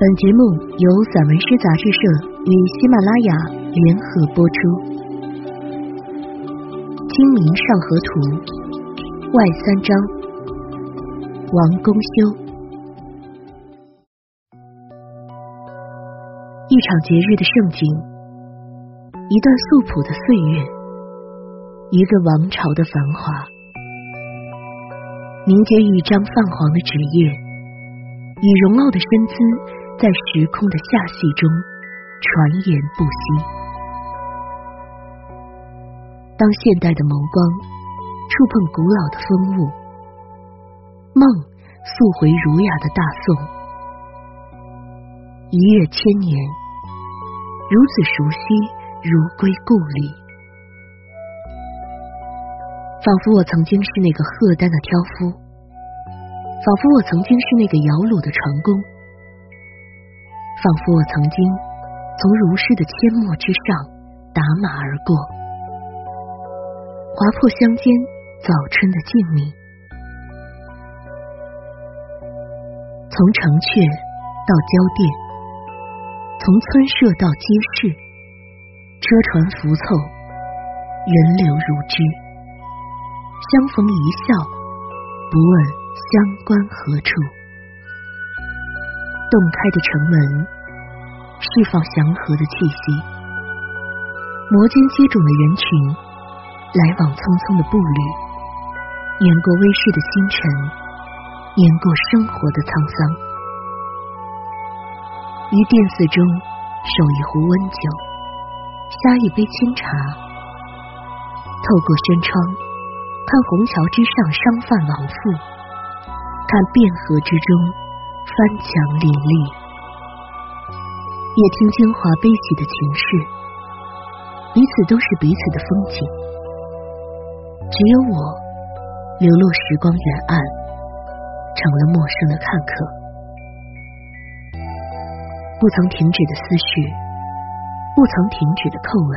本节目由散文诗杂志社与喜马拉雅联合播出。《清明上河图》外三章，王公修。一场节日的盛景，一段素朴的岁月，一个王朝的繁华，凝结于一张泛黄的纸页，以荣傲的身姿。在时空的下隙中传言不息。当现代的眸光触碰古老的风物，梦溯回儒雅的大宋，一月千年，如此熟悉，如归故里。仿佛我曾经是那个赫丹的挑夫，仿佛我曾经是那个摇橹的船工。仿佛我曾经从如诗的阡陌之上打马而过，划破乡间早春的静谧。从城阙到郊店，从村舍到街市，车船浮凑，人流如织。相逢一笑，不问乡关何处。洞开的城门，释放祥和的气息。摩肩接踵的人群，来往匆匆的步履，碾过微逝的星辰，碾过生活的沧桑。于殿寺中，守一壶温酒，呷一杯清茶，透过轩窗，看虹桥之上商贩往复，看汴河之中。翻墙林立，也听京华悲喜的情事，彼此都是彼此的风景。只有我流落时光远岸，成了陌生的看客。不曾停止的思绪，不曾停止的叩问：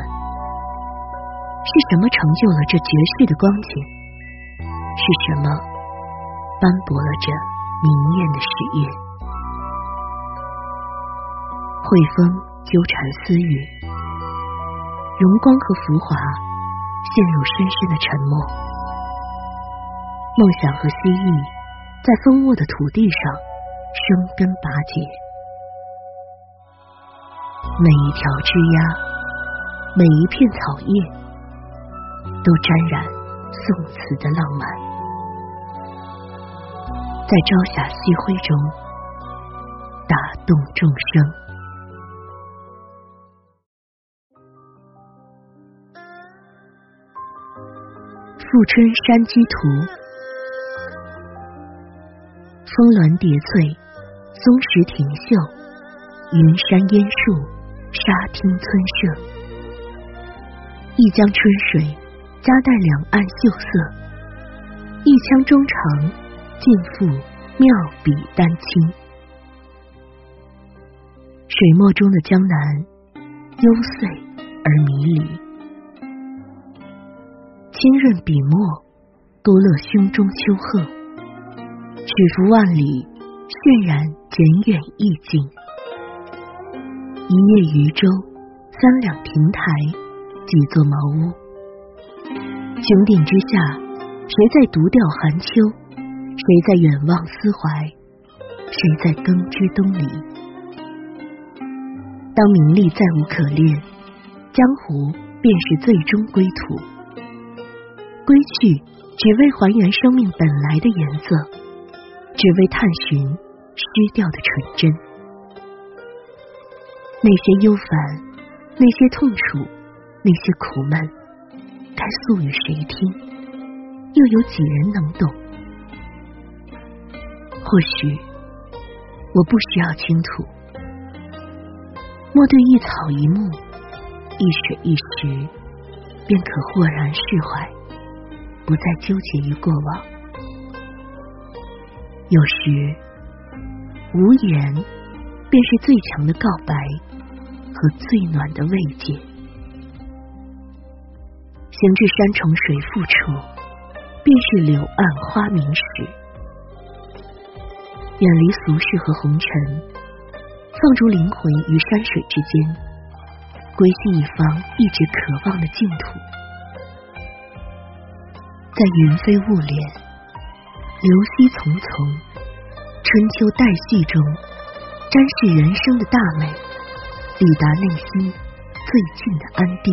是什么成就了这绝世的光景？是什么斑驳了这明艳的事业？汇风纠缠私语，荣光和浮华陷入深深的沉默。梦想和蜥蜴在丰沃的土地上生根拔节，每一条枝桠，每一片草叶，都沾染宋词的浪漫，在朝霞夕辉中打动众生。《富春山居图》：峰峦叠翠，松石亭秀，云山烟树，沙汀村舍。一江春水，夹带两岸秀色；一腔衷肠，尽付妙笔丹青。水墨中的江南，幽邃而迷离。清润笔墨，勾勒胸中秋壑；曲幅万里，渲染简远意境。一叶渔舟，三两亭台，几座茅屋。穹顶之下，谁在独钓寒秋？谁在远望思怀？谁在耕织东篱？当名利再无可恋，江湖便是最终归途。归去，只为还原生命本来的颜色，只为探寻失掉的纯真。那些忧烦，那些痛楚，那些苦闷，该诉与谁听？又有几人能懂？或许，我不需要倾吐，莫对一草一木，一水一石，便可豁然释怀。不再纠结于过往，有时无言便是最强的告白和最暖的慰藉。行至山重水复处，便是柳暗花明时。远离俗世和红尘，放逐灵魂于山水之间，归西一方一直渴望的净土。在云飞雾敛、流溪丛丛、春秋代序中，瞻视人生的大美，抵达内心最近的安定。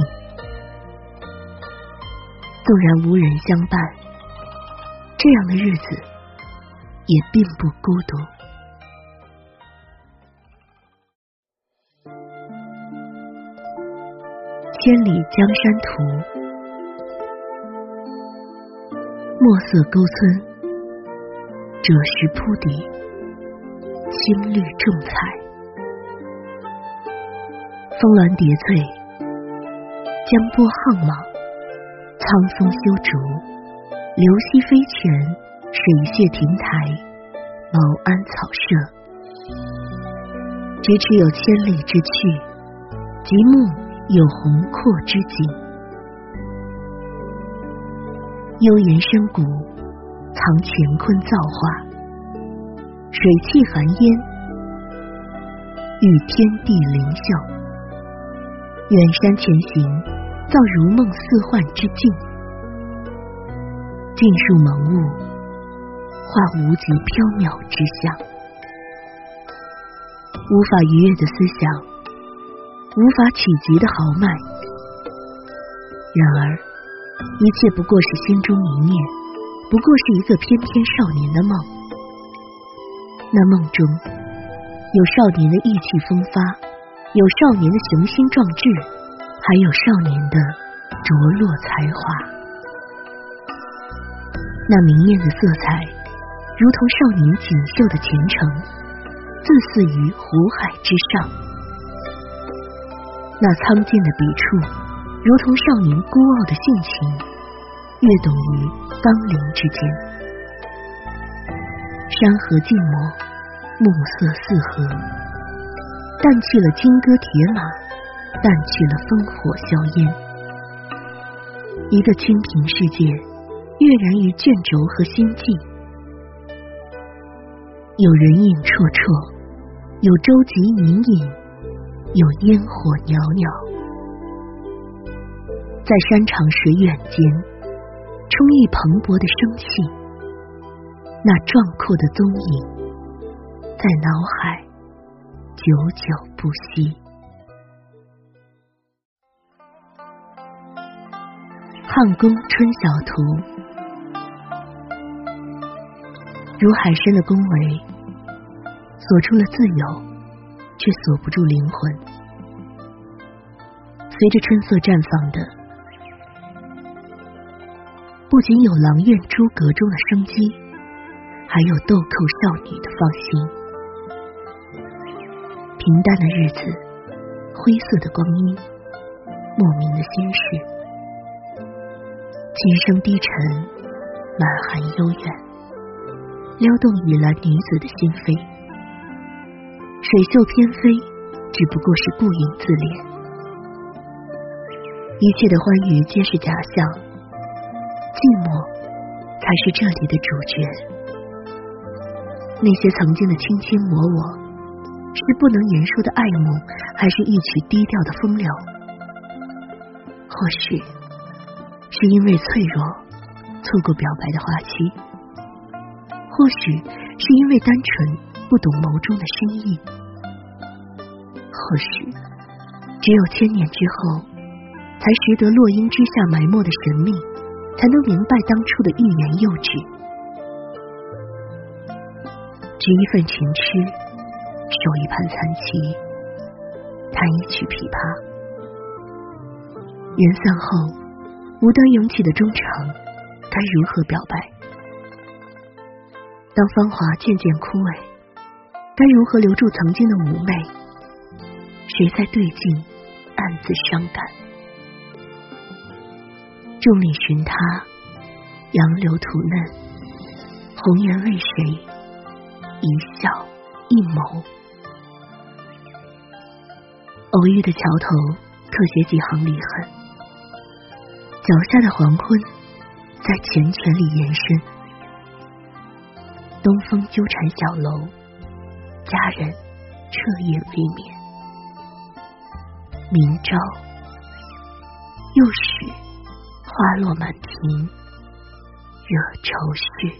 纵然无人相伴，这样的日子也并不孤独。千里江山图。墨色沟村，赭石铺底，青绿重彩。峰峦叠翠，江波浩莽，苍松修竹，流溪飞泉，水榭亭台，茅庵草舍。咫尺有千里之趣，极目有宏阔之景。幽岩深谷，藏乾坤造化；水气寒烟，遇天地灵秀。远山前行，造如梦似幻之境；尽数蒙雾，化无极缥缈之象。无法逾越的思想，无法企及的豪迈。然而。一切不过是心中一念，不过是一个翩翩少年的梦。那梦中有少年的意气风发，有少年的雄心壮志，还有少年的着落才华。那明艳的色彩，如同少年锦绣的前程，自似于湖海之上。那苍劲的笔触。如同少年孤傲的性情，跃动于芳林之间。山河静默，暮色四合，淡去了金戈铁马，淡去了烽火硝烟。一个清平世界，跃然于卷轴和心悸。有人影绰绰，有舟楫隐隐，有烟火袅袅。在山长水远间，充溢蓬勃的生气，那壮阔的踪影，在脑海久久不息。汉宫春晓图，如海深的宫闱，锁住了自由，却锁不住灵魂。随着春色绽放的。不仅有狼苑诸阁中的生机，还有豆蔻少女的芳心。平淡的日子，灰色的光阴，莫名的心事，琴声低沉，满含幽怨，撩动雨兰女子的心扉。水袖翩飞，只不过是顾影自怜。一切的欢愉皆是假象。寂寞才是这里的主角。那些曾经的卿卿我我，是不能言说的爱慕，还是一曲低调的风流？或许是因为脆弱，错过表白的花期；或许是因为单纯，不懂眸中的深意；或许只有千年之后，才识得落英之下埋没的神秘。才能明白当初的欲言又止。执一份情痴，守一盘残棋，弹一曲琵琶。人散后，无端涌起的衷肠，该如何表白？当芳华渐渐枯萎，该如何留住曾经的妩媚？谁在对镜暗自伤感？众里寻他，杨柳吐嫩，红颜为谁？一笑一眸，偶遇的桥头，特写几行离恨。脚下的黄昏，在缱绻里延伸。东风纠缠小楼，佳人彻夜未眠。明朝又是花落满庭，惹愁绪。